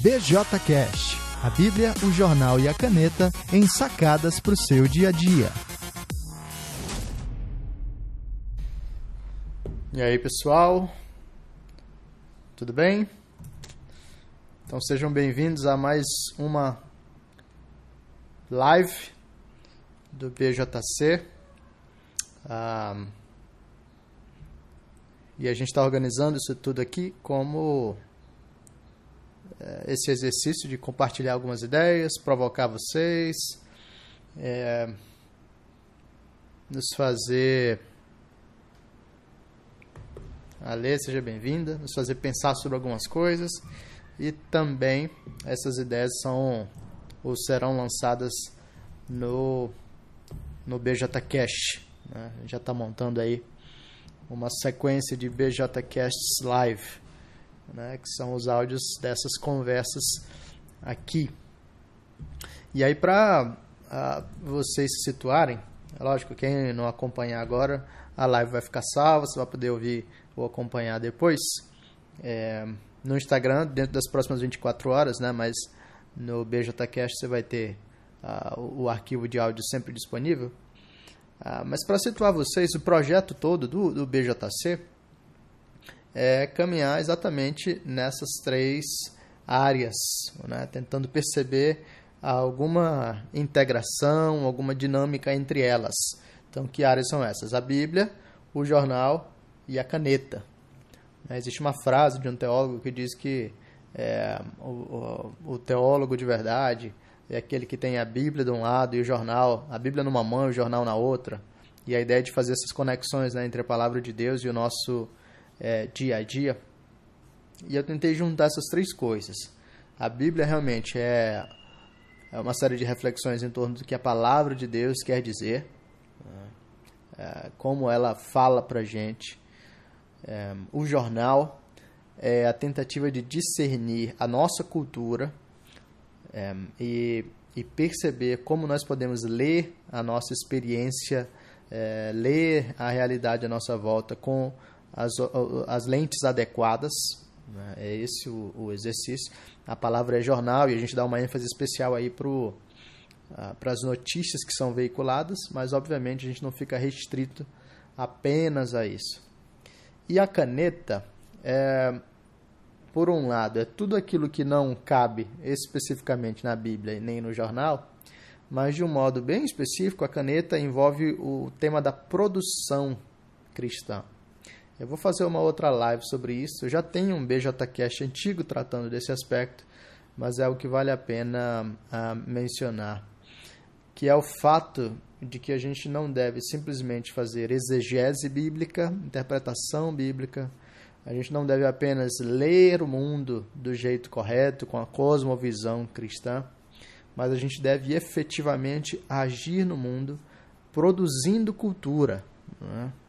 BJ a Bíblia, o jornal e a caneta em sacadas para o seu dia a dia. E aí, pessoal? Tudo bem? Então sejam bem-vindos a mais uma live do BJC. Ah, e a gente está organizando isso tudo aqui como esse exercício de compartilhar algumas ideias, provocar vocês, é, nos fazer. Ale, seja bem-vinda, nos fazer pensar sobre algumas coisas e também essas ideias são ou serão lançadas no no BJ Cash. Né? Já está montando aí uma sequência de BJ Casts Live, né? que são os áudios dessas conversas aqui. E aí para vocês se situarem, é lógico, quem não acompanhar agora, a live vai ficar salva, você vai poder ouvir ou acompanhar depois. É, no Instagram dentro das próximas 24 horas, né? Mas no BJCast você vai ter uh, o arquivo de áudio sempre disponível. Uh, mas para situar vocês, o projeto todo do, do BJC é caminhar exatamente nessas três áreas, né? tentando perceber alguma integração, alguma dinâmica entre elas. Então, que áreas são essas? A Bíblia, o jornal e a caneta. Né, existe uma frase de um teólogo que diz que é, o, o, o, teólogo de verdade é aquele que tem a Bíblia de um lado e o jornal, a Bíblia numa mão e o jornal na outra. E a ideia de fazer essas conexões né, entre a palavra de Deus e o nosso é, dia a dia. E eu tentei juntar essas três coisas. A Bíblia realmente é, é uma série de reflexões em torno do que a palavra de Deus quer dizer, né, é, como ela fala para gente é, o jornal é a tentativa de discernir a nossa cultura é, e, e, perceber como nós podemos ler a nossa experiência, é, ler a realidade à nossa volta com as, as lentes adequadas. Né? É esse o, o, exercício. A palavra é jornal e a gente dá uma ênfase especial aí para para as notícias que são veiculadas, mas obviamente a gente não fica restrito apenas a isso. E a caneta, é, por um lado, é tudo aquilo que não cabe especificamente na Bíblia nem no jornal, mas de um modo bem específico, a caneta envolve o tema da produção cristã. Eu vou fazer uma outra live sobre isso. Eu já tenho um BJCast antigo tratando desse aspecto, mas é o que vale a pena uh, mencionar, que é o fato de que a gente não deve simplesmente fazer exegese bíblica, interpretação bíblica. A gente não deve apenas ler o mundo do jeito correto, com a cosmovisão cristã, mas a gente deve efetivamente agir no mundo produzindo cultura. Né? É,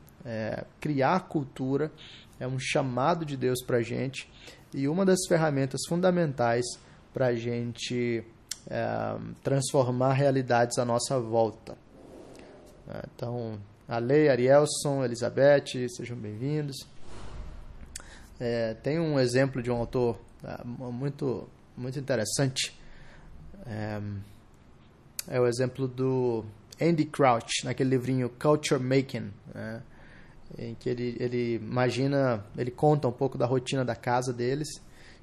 criar cultura é um chamado de Deus para a gente e uma das ferramentas fundamentais para a gente é, transformar realidades à nossa volta. Né? Então, Ale, Arielson, Elizabeth, sejam bem-vindos. É, tem um exemplo de um autor é, muito, muito interessante. É, é, o exemplo do Andy Crouch, naquele livrinho Culture Making, né? Em que ele, ele imagina, ele conta um pouco da rotina da casa deles.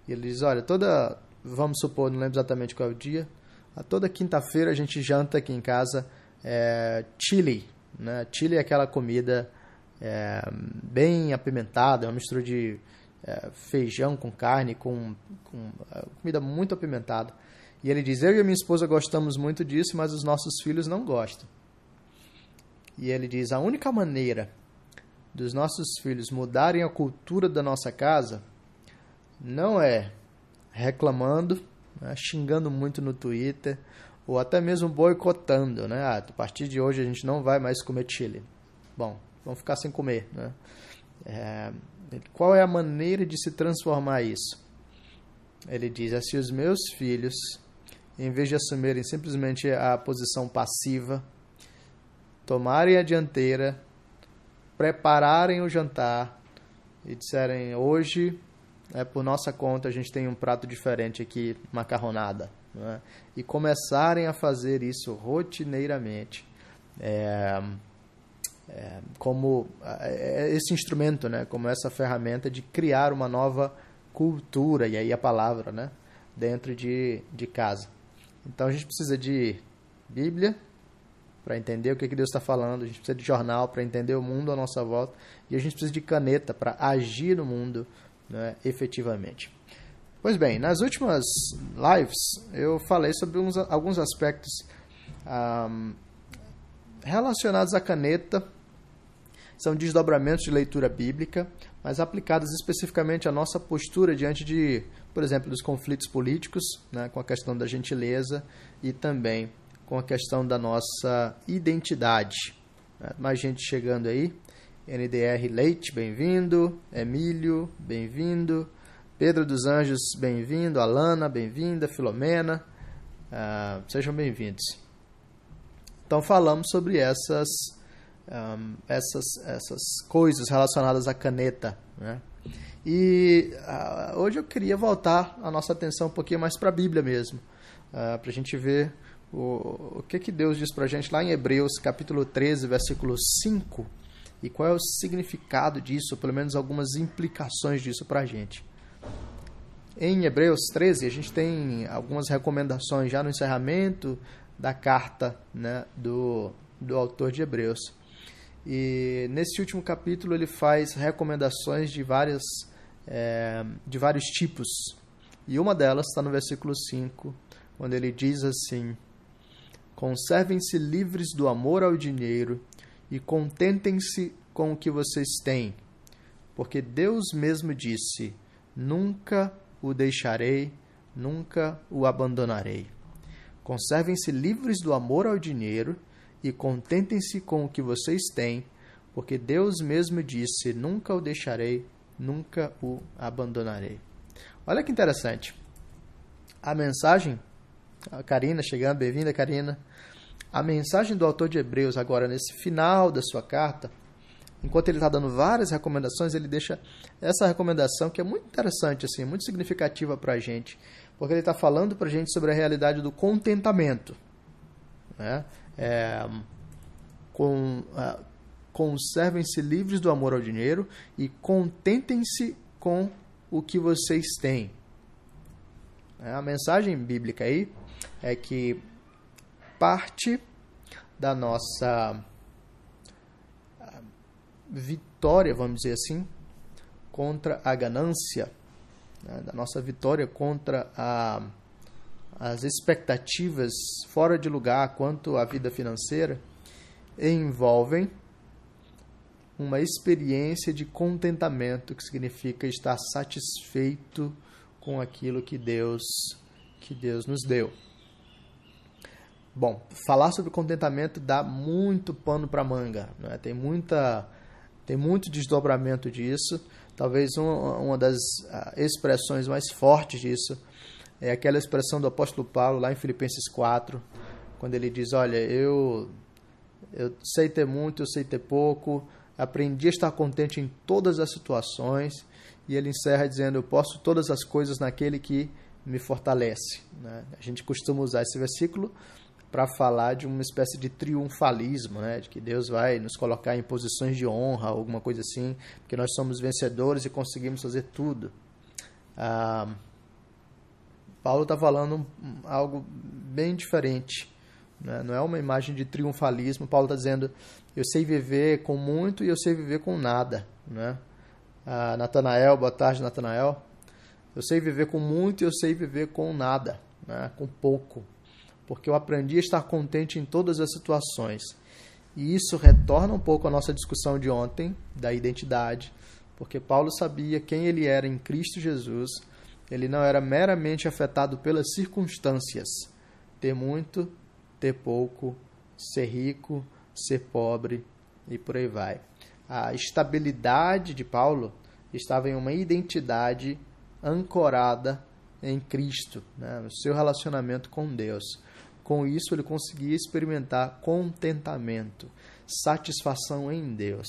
E ele diz: Olha, toda, vamos supor, não lembro exatamente qual é o dia, a toda quinta-feira a gente janta aqui em casa é, chili. Né? Chili é aquela comida é, bem apimentada, é uma mistura de é, feijão com carne, com, com é, comida muito apimentada. E ele diz: Eu e minha esposa gostamos muito disso, mas os nossos filhos não gostam. E ele diz: A única maneira dos nossos filhos mudarem a cultura da nossa casa não é reclamando, né, xingando muito no Twitter, ou até mesmo boicotando, né? Ah, a partir de hoje a gente não vai mais comer chile. Bom, vamos ficar sem comer, né? É, qual é a maneira de se transformar isso? Ele diz: é se os meus filhos, em vez de assumirem simplesmente a posição passiva, tomarem a dianteira, prepararem o jantar e disserem: hoje é, por nossa conta, a gente tem um prato diferente aqui, macarronada, né? e começarem a fazer isso rotineiramente, é, é, como é, esse instrumento, né? como essa ferramenta de criar uma nova cultura, e aí a palavra, né? dentro de, de casa. Então a gente precisa de Bíblia para entender o que, que Deus está falando, a gente precisa de jornal para entender o mundo à nossa volta, e a gente precisa de caneta para agir no mundo né, efetivamente. Pois bem, nas últimas lives eu falei sobre uns, alguns aspectos um, relacionados à caneta, são desdobramentos de leitura bíblica, mas aplicados especificamente à nossa postura diante de, por exemplo, dos conflitos políticos, né, com a questão da gentileza e também com a questão da nossa identidade. Né, mais gente chegando aí. NDR Leite, bem-vindo. Emílio, bem-vindo. Pedro dos Anjos, bem-vindo. Alana, bem-vinda. Filomena, uh, sejam bem-vindos. Então, falamos sobre essas, um, essas, essas coisas relacionadas à caneta. Né? E uh, hoje eu queria voltar a nossa atenção um pouquinho mais para a Bíblia mesmo, uh, para a gente ver o, o que, que Deus diz para a gente lá em Hebreus, capítulo 13, versículo 5 e qual é o significado disso, pelo menos algumas implicações disso para a gente. Em Hebreus 13, a gente tem algumas recomendações já no encerramento da carta né, do, do autor de Hebreus. E nesse último capítulo ele faz recomendações de, várias, é, de vários tipos. E uma delas está no versículo 5, quando ele diz assim: Conservem-se livres do amor ao dinheiro e contentem-se com o que vocês têm, porque Deus mesmo disse: Nunca o deixarei, nunca o abandonarei. Conservem-se livres do amor ao dinheiro e contentem-se com o que vocês têm, porque Deus mesmo disse: Nunca o deixarei, nunca o abandonarei. Olha que interessante. A mensagem, a Karina chegando, bem-vinda, Karina. A mensagem do autor de Hebreus, agora nesse final da sua carta, enquanto ele está dando várias recomendações, ele deixa essa recomendação que é muito interessante, assim, muito significativa para a gente, porque ele está falando para a gente sobre a realidade do contentamento. Né? É, com, uh, conservem-se livres do amor ao dinheiro e contentem-se com o que vocês têm. É, a mensagem bíblica aí é que parte da nossa ah, vitória, vamos dizer assim, contra a ganância, né, da nossa vitória contra a, as expectativas fora de lugar quanto à vida financeira, envolvem uma experiência de contentamento, que significa estar satisfeito com aquilo que Deus que Deus nos deu. Bom, falar sobre contentamento dá muito pano para manga, né? tem muita tem muito desdobramento disso. Talvez uma, uma das uh, expressões mais fortes disso é aquela expressão do apóstolo Paulo lá em Filipenses 4, quando ele diz: Olha, eu, eu sei ter muito, eu sei ter pouco, aprendi a estar contente em todas as situações. E ele encerra dizendo: Eu posso todas as coisas naquele que me fortalece. Né? A gente costuma usar esse versículo para falar de uma espécie de triunfalismo, né? de que Deus vai nos colocar em posições de honra, alguma coisa assim, porque nós somos vencedores e conseguimos fazer tudo. Ah, Paulo está falando algo bem diferente. Né? Não é uma imagem de triunfalismo. Paulo está dizendo: eu sei viver com muito e eu sei viver com nada. Né? Ah, Natanael, boa tarde, Natanael. Eu sei viver com muito e eu sei viver com nada, né? com pouco porque eu aprendi a estar contente em todas as situações. E isso retorna um pouco à nossa discussão de ontem, da identidade, porque Paulo sabia quem ele era em Cristo Jesus, ele não era meramente afetado pelas circunstâncias, ter muito, ter pouco, ser rico, ser pobre e por aí vai. A estabilidade de Paulo estava em uma identidade ancorada em Cristo, né, no seu relacionamento com Deus. Com isso, ele conseguia experimentar contentamento, satisfação em Deus.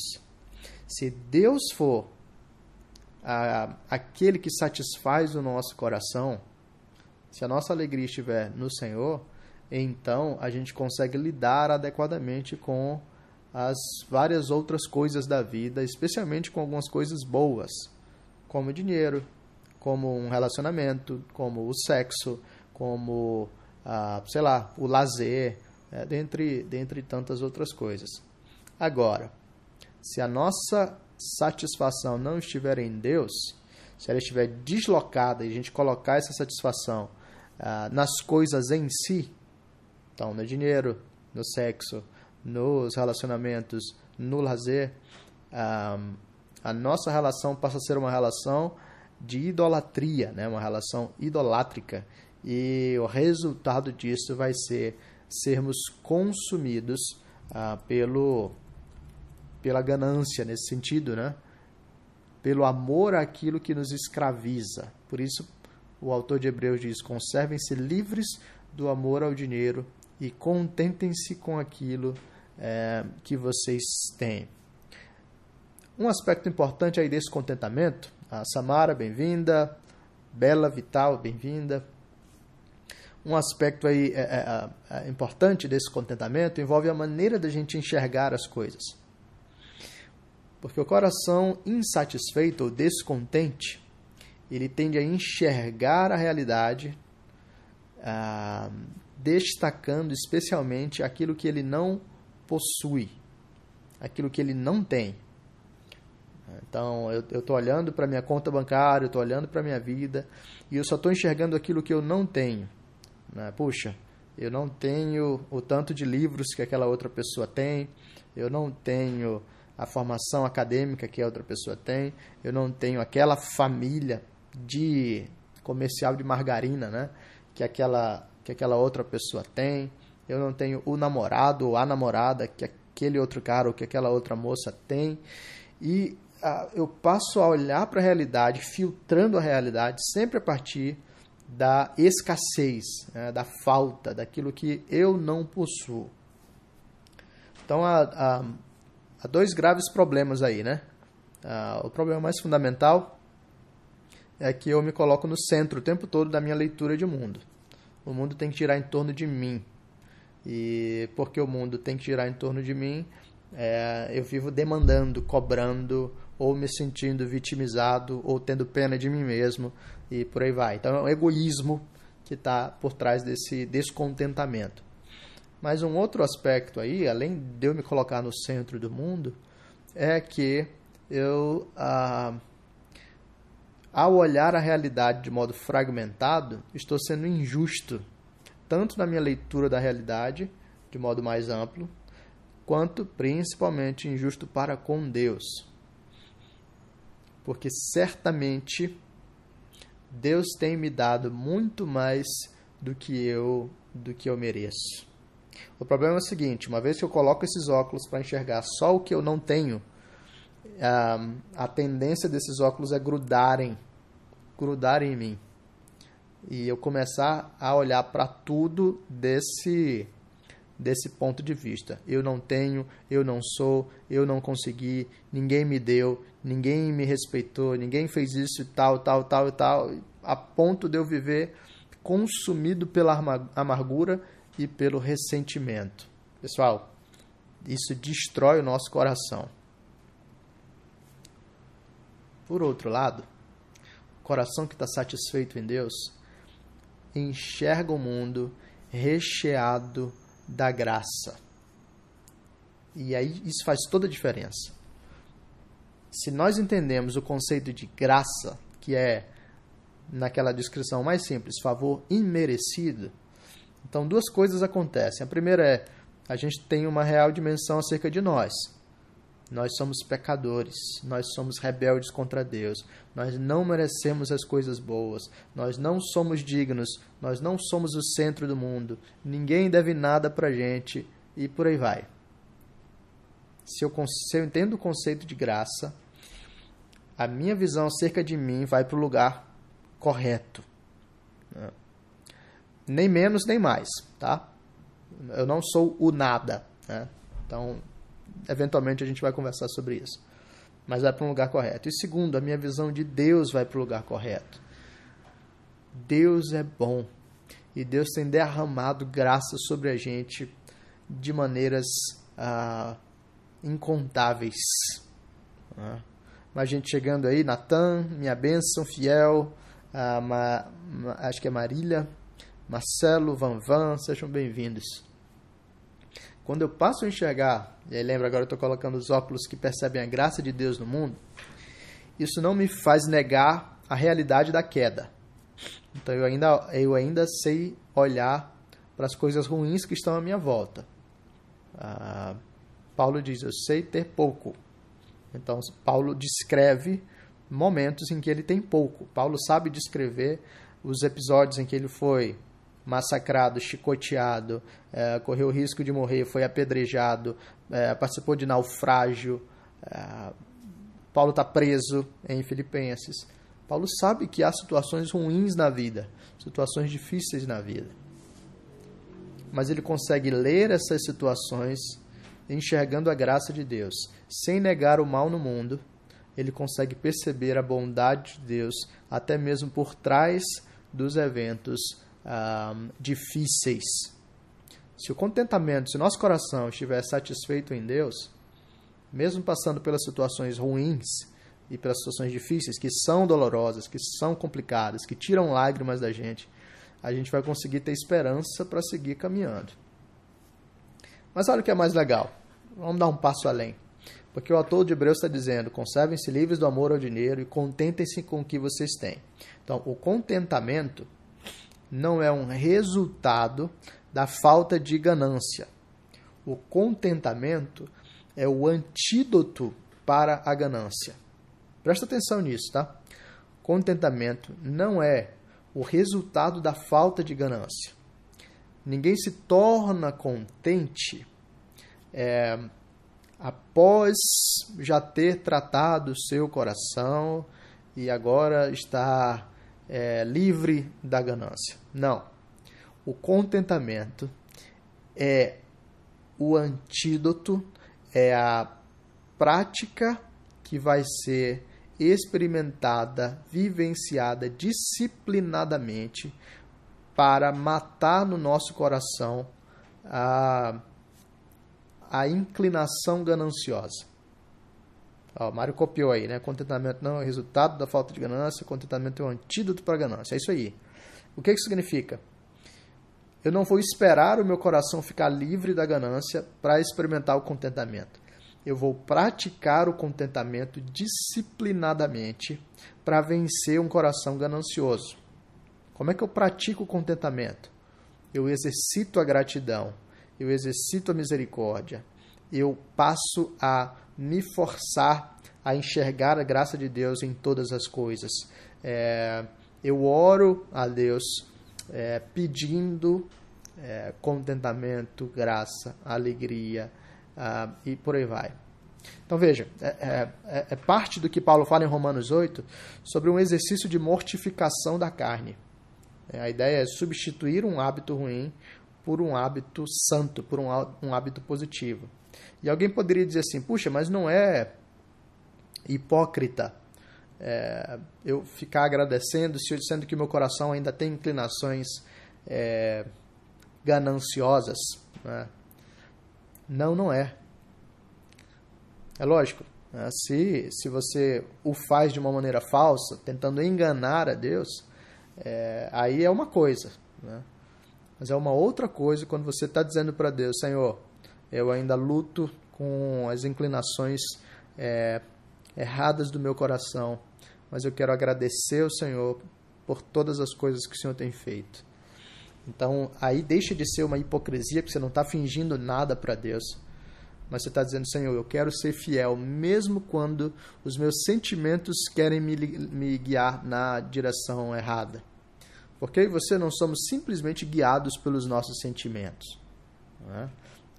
Se Deus for a, aquele que satisfaz o nosso coração, se a nossa alegria estiver no Senhor, então a gente consegue lidar adequadamente com as várias outras coisas da vida, especialmente com algumas coisas boas, como dinheiro, como um relacionamento, como o sexo, como, ah, sei lá, o lazer, é, dentre, dentre tantas outras coisas. Agora, se a nossa satisfação não estiver em Deus, se ela estiver deslocada e a gente colocar essa satisfação ah, nas coisas em si, então no dinheiro, no sexo, nos relacionamentos, no lazer, ah, a nossa relação passa a ser uma relação de idolatria, né? uma relação idolátrica. E o resultado disso vai ser sermos consumidos ah, pelo, pela ganância nesse sentido, né? pelo amor àquilo que nos escraviza. Por isso, o autor de Hebreus diz: conservem-se livres do amor ao dinheiro e contentem-se com aquilo é, que vocês têm. Um aspecto importante aí desse contentamento, a Samara, bem-vinda, Bela Vital, bem-vinda. Um aspecto aí é, é, é, importante desse contentamento envolve a maneira da gente enxergar as coisas. Porque o coração insatisfeito ou descontente, ele tende a enxergar a realidade, ah, destacando especialmente aquilo que ele não possui, aquilo que ele não tem. Então, eu estou olhando para minha conta bancária, eu estou olhando para minha vida e eu só estou enxergando aquilo que eu não tenho. Né? Puxa, eu não tenho o tanto de livros que aquela outra pessoa tem, eu não tenho a formação acadêmica que a outra pessoa tem, eu não tenho aquela família de comercial de margarina, né? Que aquela que aquela outra pessoa tem, eu não tenho o namorado ou a namorada que aquele outro cara ou que aquela outra moça tem. E eu passo a olhar para a realidade, filtrando a realidade, sempre a partir da escassez, né, da falta, daquilo que eu não possuo. Então há, há, há dois graves problemas aí, né? Ah, o problema mais fundamental é que eu me coloco no centro o tempo todo da minha leitura de mundo. O mundo tem que girar em torno de mim. E porque o mundo tem que girar em torno de mim, é, eu vivo demandando, cobrando, ou me sentindo vitimizado, ou tendo pena de mim mesmo, e por aí vai. Então é o egoísmo que está por trás desse descontentamento. Mas um outro aspecto aí, além de eu me colocar no centro do mundo, é que eu, ah, ao olhar a realidade de modo fragmentado, estou sendo injusto, tanto na minha leitura da realidade, de modo mais amplo, quanto principalmente injusto para com Deus. Porque certamente Deus tem me dado muito mais do que eu do que eu mereço. O problema é o seguinte: uma vez que eu coloco esses óculos para enxergar só o que eu não tenho, a, tendência desses óculos é grudarem, grudarem em mim e eu começar a olhar para tudo desse desse ponto de vista. Eu não tenho, eu não sou, eu não consegui, ninguém me deu, ninguém me respeitou, ninguém fez isso tal, tal, tal e tal, a ponto de eu viver consumido pela amargura e pelo ressentimento. Pessoal, isso destrói o nosso coração. Por outro lado, o coração que está satisfeito em Deus enxerga o mundo recheado da graça. E aí isso faz toda a diferença. Se nós entendemos o conceito de graça, que é naquela descrição mais simples, favor imerecido, então duas coisas acontecem. A primeira é a gente tem uma real dimensão acerca de nós. Nós somos pecadores, nós somos rebeldes contra Deus, nós não merecemos as coisas boas, nós não somos dignos, nós não somos o centro do mundo, ninguém deve nada para gente e por aí vai. Se eu, se eu entendo o conceito de graça, a minha visão acerca de mim vai para o lugar correto. Né? Nem menos nem mais, tá? Eu não sou o nada, né? Então, eventualmente a gente vai conversar sobre isso. mas vai para um lugar correto. E segundo, a minha visão de Deus vai para o lugar correto. Deus é bom e Deus tem derramado graça sobre a gente de maneiras ah, incontáveis. Ah. Mas gente chegando aí, Natan, minha bênção, fiel, ah, Ma, Ma, acho que é Marília, Marcelo, Van Van, sejam bem-vindos. Quando eu passo a enxergar, e aí lembra agora eu estou colocando os óculos que percebem a graça de Deus no mundo, isso não me faz negar a realidade da queda. Então eu ainda, eu ainda sei olhar para as coisas ruins que estão à minha volta. Ah, Paulo diz: Eu sei ter pouco. Então, Paulo descreve momentos em que ele tem pouco. Paulo sabe descrever os episódios em que ele foi massacrado, chicoteado, é, correu o risco de morrer, foi apedrejado, é, participou de naufrágio. É, Paulo está preso em Filipenses. Paulo sabe que há situações ruins na vida, situações difíceis na vida. Mas ele consegue ler essas situações enxergando a graça de Deus, sem negar o mal no mundo. Ele consegue perceber a bondade de Deus até mesmo por trás dos eventos ah, difíceis. Se o contentamento, se nosso coração estiver satisfeito em Deus, mesmo passando pelas situações ruins, e pelas situações difíceis, que são dolorosas, que são complicadas, que tiram lágrimas da gente, a gente vai conseguir ter esperança para seguir caminhando. Mas olha o que é mais legal. Vamos dar um passo além. Porque o autor de Hebreus está dizendo: conservem-se livres do amor ao dinheiro e contentem-se com o que vocês têm. Então, o contentamento não é um resultado da falta de ganância. O contentamento é o antídoto para a ganância. Presta atenção nisso, tá? Contentamento não é o resultado da falta de ganância. Ninguém se torna contente é, após já ter tratado o seu coração e agora está é, livre da ganância. Não. O contentamento é o antídoto, é a prática que vai ser experimentada, vivenciada disciplinadamente para matar no nosso coração a, a inclinação gananciosa. Ó, o Mário copiou aí, né? Contentamento não é resultado da falta de ganância, contentamento é o antídoto para a ganância. É isso aí. O que isso significa? Eu não vou esperar o meu coração ficar livre da ganância para experimentar o contentamento eu vou praticar o contentamento disciplinadamente para vencer um coração ganancioso. Como é que eu pratico o contentamento? Eu exercito a gratidão, eu exercito a misericórdia, eu passo a me forçar a enxergar a graça de Deus em todas as coisas. É, eu oro a Deus é, pedindo é, contentamento, graça, alegria, uh, e por aí vai. Então veja, é, é, é, é, parte do que Paulo fala em Romanos 8 sobre um exercício de mortificação da carne. É, a ideia é substituir um hábito ruim por um hábito santo, por um, um hábito positivo. E alguém poderia dizer assim: puxa, mas não é hipócrita é, eu ficar agradecendo, se eu dizendo que meu coração ainda tem inclinações é, gananciosas. Né? Não, não é. É lógico. Né? Se, se você o faz de uma maneira falsa, tentando enganar a Deus, é, aí é uma coisa. Né? Mas é uma outra coisa quando você está dizendo para Deus, Senhor, eu ainda luto com as inclinações é, erradas do meu coração, mas eu quero agradecer ao Senhor por todas as coisas que o Senhor tem feito. Então, aí deixa de ser uma hipocrisia, porque você não está fingindo nada para Deus. Mas você está dizendo, Senhor, eu quero ser fiel, mesmo quando os meus sentimentos querem me, me guiar na direção errada. Porque você não somos simplesmente guiados pelos nossos sentimentos, né?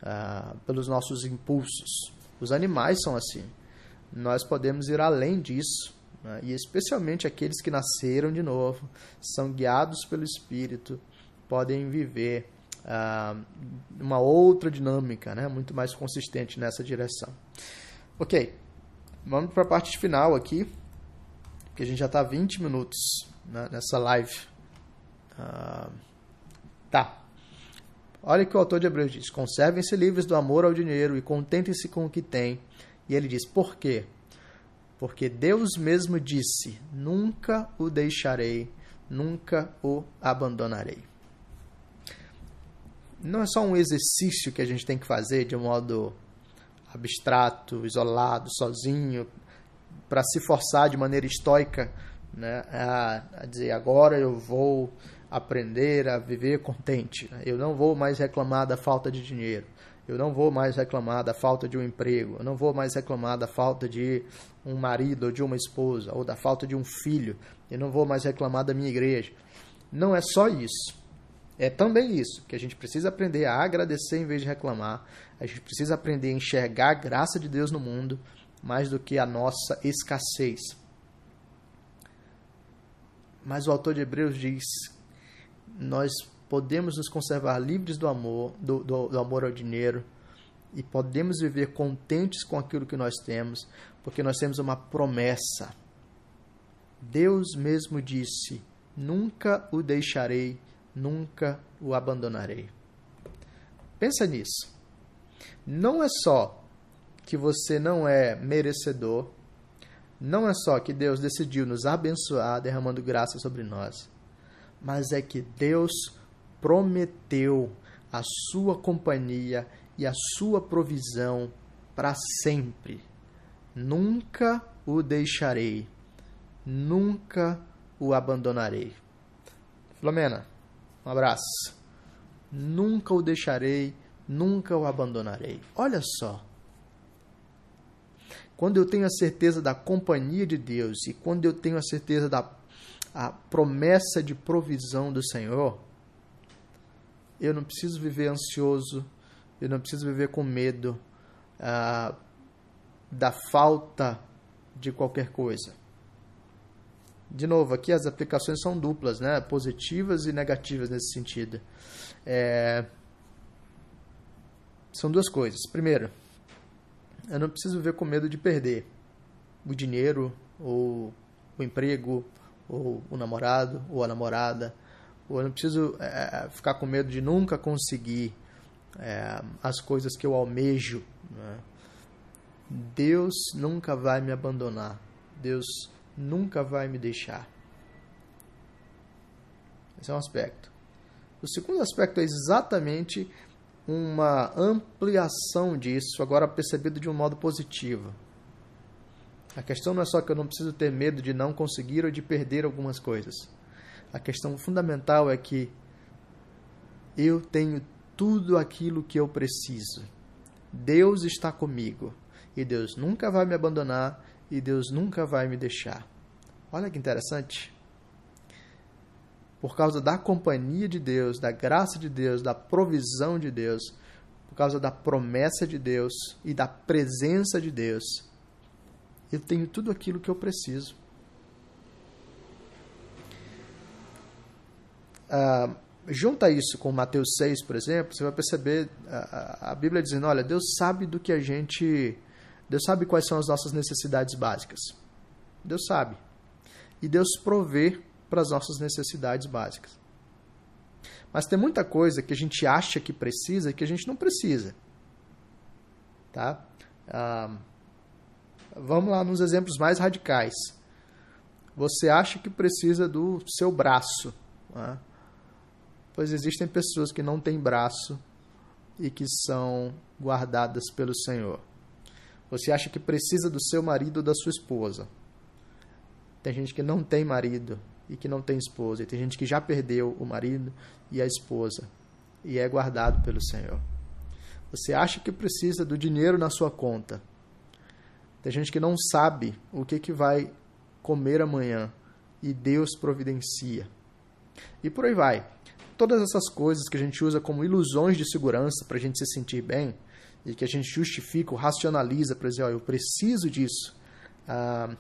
Ah, pelos nossos impulsos. Os animais são assim. Nós podemos ir além disso, né? e especialmente aqueles que nasceram de novo, são guiados pelo Espírito podem viver uh, uma outra dinâmica, né? muito mais consistente nessa direção. Ok, vamos para a parte final aqui, que a gente já está 20 minutos né, nessa live. Uh, tá. Olha que o autor de Hebreus diz: Conservem-se livres do amor ao dinheiro e contentem-se com o que têm. E ele diz: Por quê? Porque Deus mesmo disse: Nunca o deixarei, nunca o abandonarei. Não é só um exercício que a gente tem que fazer de um modo abstrato, isolado, sozinho, para se forçar de maneira estoica né, a dizer agora eu vou aprender a viver contente. Né? Eu não vou mais reclamar da falta de dinheiro. Eu não vou mais reclamar da falta de um emprego. Eu não vou mais reclamar da falta de um marido ou de uma esposa ou da falta de um filho. Eu não vou mais reclamar da minha igreja. Não é só isso. É também isso, que a gente precisa aprender a agradecer em vez de reclamar. A gente precisa aprender a enxergar a graça de Deus no mundo mais do que a nossa escassez. Mas o autor de Hebreus diz: nós podemos nos conservar livres do amor, do, do, do amor ao dinheiro, e podemos viver contentes com aquilo que nós temos, porque nós temos uma promessa. Deus mesmo disse: Nunca o deixarei, nunca o abandonarei. Pensa nisso. Não é só que você não é merecedor, não é só que Deus decidiu nos abençoar, derramando graça sobre nós, mas é que Deus prometeu a sua companhia e a sua provisão para sempre. Nunca o deixarei, nunca o abandonarei. Filomena, um abraço. Nunca o deixarei, nunca o abandonarei. Olha só. Quando eu tenho a certeza da companhia de Deus e quando eu tenho a certeza da a promessa de provisão do Senhor, eu não preciso viver ansioso, eu não preciso viver com medo ah, da falta de qualquer coisa. De novo, aqui as aplicações são duplas, né? positivas e negativas nesse sentido. É... São duas coisas. Primeiro, eu não preciso viver com medo de perder o dinheiro, ou o emprego, ou o namorado, ou a namorada, ou eu não preciso é, ficar com medo de nunca conseguir é, as coisas que eu almejo. Né? Deus nunca vai me abandonar. Deus nunca vai me deixar. Esse é um aspecto. O segundo aspecto é exatamente uma ampliação disso, agora percebido de um modo positivo. A questão não é só que eu não preciso ter medo de não conseguir ou de perder algumas coisas. A questão fundamental é que eu tenho tudo aquilo que eu preciso. Deus está comigo e Deus nunca vai me abandonar e Deus nunca vai me deixar. Olha que interessante por causa da companhia de Deus, da graça de Deus, da provisão de Deus, por causa da promessa de Deus e da presença de Deus, eu tenho tudo aquilo que eu preciso. Ah, junta isso com Mateus 6, por exemplo, você vai perceber a, a Bíblia dizendo: olha, Deus sabe do que a gente. Deus sabe quais são as nossas necessidades básicas. Deus sabe. E Deus provê para as nossas necessidades básicas. Mas tem muita coisa que a gente acha que precisa e que a gente não precisa. Tá? Ah, vamos lá nos exemplos mais radicais. Você acha que precisa do seu braço. Né? Pois existem pessoas que não têm braço e que são guardadas pelo Senhor. Você acha que precisa do seu marido ou da sua esposa. Tem gente que não tem marido e que não tem esposa. E tem gente que já perdeu o marido e a esposa e é guardado pelo Senhor. Você acha que precisa do dinheiro na sua conta. Tem gente que não sabe o que, que vai comer amanhã e Deus providencia. E por aí vai. Todas essas coisas que a gente usa como ilusões de segurança para a gente se sentir bem e que a gente justifica ou racionaliza para dizer, ó, eu preciso disso. Ah,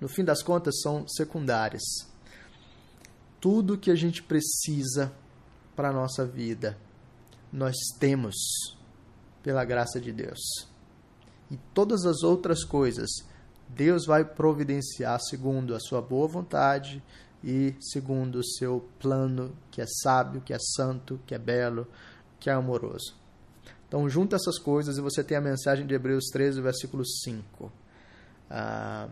no fim das contas, são secundárias. Tudo que a gente precisa para a nossa vida, nós temos pela graça de Deus. E todas as outras coisas, Deus vai providenciar segundo a sua boa vontade e segundo o seu plano, que é sábio, que é santo, que é belo, que é amoroso. Então, junta essas coisas e você tem a mensagem de Hebreus 13, versículo 5. Ah,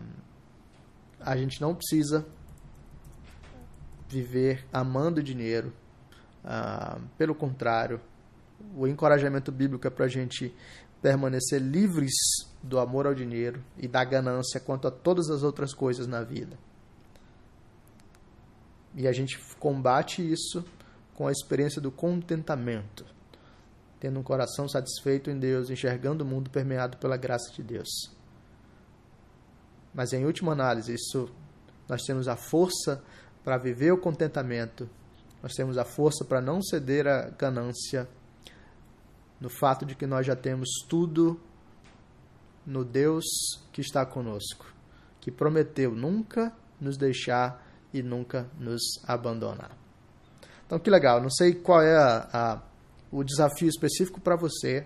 a gente não precisa viver amando dinheiro. Ah, pelo contrário, o encorajamento bíblico é para a gente permanecer livres do amor ao dinheiro e da ganância quanto a todas as outras coisas na vida. E a gente combate isso com a experiência do contentamento, tendo um coração satisfeito em Deus, enxergando o mundo permeado pela graça de Deus. Mas em última análise, isso nós temos a força para viver o contentamento, nós temos a força para não ceder à ganância, no fato de que nós já temos tudo no Deus que está conosco, que prometeu nunca nos deixar e nunca nos abandonar. Então, que legal. Não sei qual é a, a, o desafio específico para você,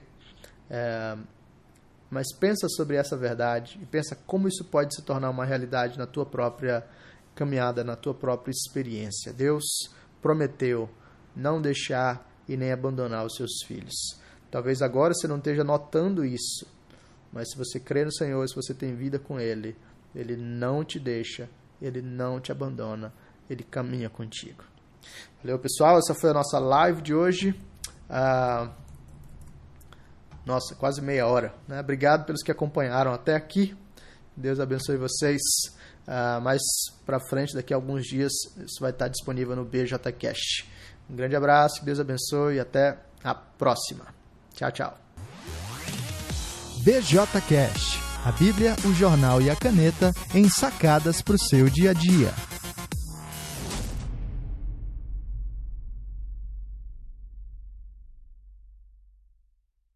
é, mas pensa sobre essa verdade e pensa como isso pode se tornar uma realidade na tua própria caminhada, na tua própria experiência. Deus prometeu não deixar e nem abandonar os seus filhos. Talvez agora você não esteja notando isso, mas se você crê no Senhor, se você tem vida com Ele, Ele não te deixa, Ele não te abandona, Ele caminha contigo. Valeu, pessoal. Essa foi a nossa live de hoje. Ah, nossa, quase meia hora. Né? Obrigado pelos que acompanharam até aqui. Deus abençoe vocês. Ah, mais para frente, daqui a alguns dias, isso vai estar disponível no BJCast. Um grande abraço, Deus abençoe e até a próxima. Tchau, tchau. BJCast, a Bíblia, o jornal e a caneta em sacadas para o seu dia a dia.